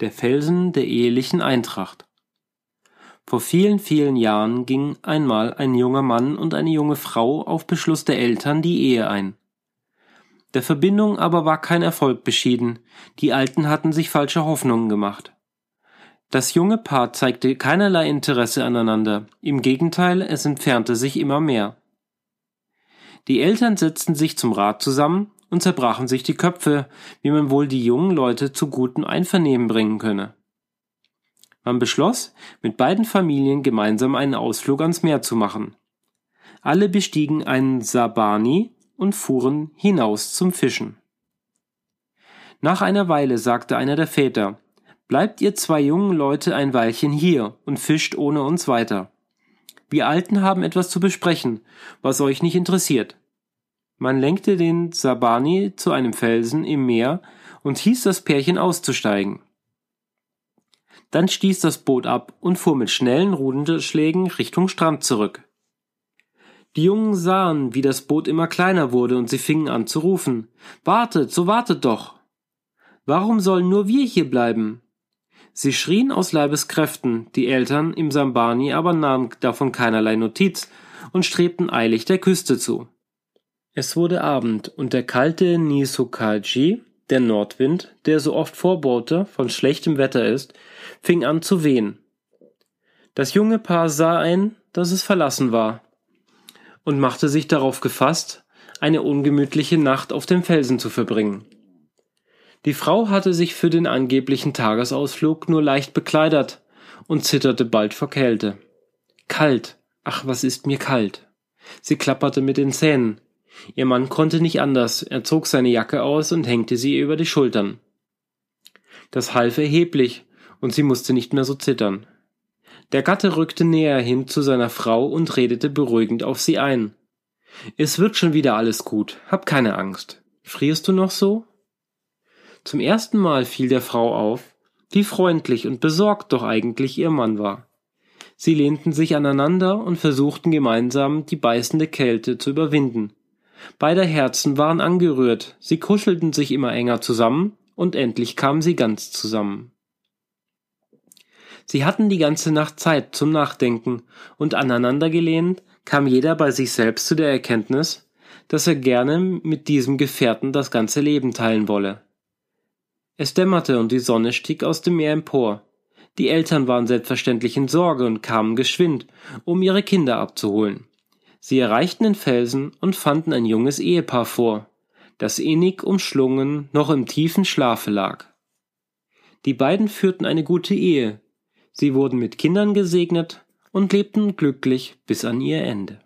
Der Felsen der ehelichen Eintracht. Vor vielen, vielen Jahren ging einmal ein junger Mann und eine junge Frau auf Beschluss der Eltern die Ehe ein. Der Verbindung aber war kein Erfolg beschieden, die Alten hatten sich falsche Hoffnungen gemacht. Das junge Paar zeigte keinerlei Interesse aneinander, im Gegenteil, es entfernte sich immer mehr. Die Eltern setzten sich zum Rat zusammen und zerbrachen sich die Köpfe, wie man wohl die jungen Leute zu gutem Einvernehmen bringen könne. Man beschloss, mit beiden Familien gemeinsam einen Ausflug ans Meer zu machen. Alle bestiegen einen Sabani und fuhren hinaus zum Fischen. Nach einer Weile sagte einer der Väter, Bleibt ihr zwei jungen Leute ein Weilchen hier und fischt ohne uns weiter. Wir Alten haben etwas zu besprechen, was euch nicht interessiert. Man lenkte den Sabani zu einem Felsen im Meer und hieß das Pärchen auszusteigen. Dann stieß das Boot ab und fuhr mit schnellen Ruderschlägen Richtung Strand zurück. Die Jungen sahen, wie das Boot immer kleiner wurde, und sie fingen an zu rufen. Wartet, so wartet doch. Warum sollen nur wir hier bleiben? Sie schrien aus Leibeskräften, die Eltern im Sambani aber nahmen davon keinerlei Notiz und strebten eilig der Küste zu. Es wurde Abend und der kalte Nisokaji, der Nordwind, der so oft Vorbote von schlechtem Wetter ist, fing an zu wehen. Das junge Paar sah ein, dass es verlassen war, und machte sich darauf gefasst, eine ungemütliche Nacht auf dem Felsen zu verbringen. Die Frau hatte sich für den angeblichen Tagesausflug nur leicht bekleidert und zitterte bald vor Kälte. Kalt, ach was ist mir kalt. Sie klapperte mit den Zähnen, Ihr Mann konnte nicht anders, er zog seine Jacke aus und hängte sie ihr über die Schultern. Das half erheblich, und sie musste nicht mehr so zittern. Der Gatte rückte näher hin zu seiner Frau und redete beruhigend auf sie ein. Es wird schon wieder alles gut, hab keine Angst. Frierst du noch so? Zum ersten Mal fiel der Frau auf, wie freundlich und besorgt doch eigentlich ihr Mann war. Sie lehnten sich aneinander und versuchten gemeinsam die beißende Kälte zu überwinden. Beider Herzen waren angerührt, sie kuschelten sich immer enger zusammen, und endlich kamen sie ganz zusammen. Sie hatten die ganze Nacht Zeit zum Nachdenken, und aneinandergelehnt kam jeder bei sich selbst zu der Erkenntnis, dass er gerne mit diesem Gefährten das ganze Leben teilen wolle. Es dämmerte und die Sonne stieg aus dem Meer empor. Die Eltern waren selbstverständlich in Sorge und kamen geschwind, um ihre Kinder abzuholen. Sie erreichten den Felsen und fanden ein junges Ehepaar vor, das innig umschlungen noch im tiefen Schlafe lag. Die beiden führten eine gute Ehe, sie wurden mit Kindern gesegnet und lebten glücklich bis an ihr Ende.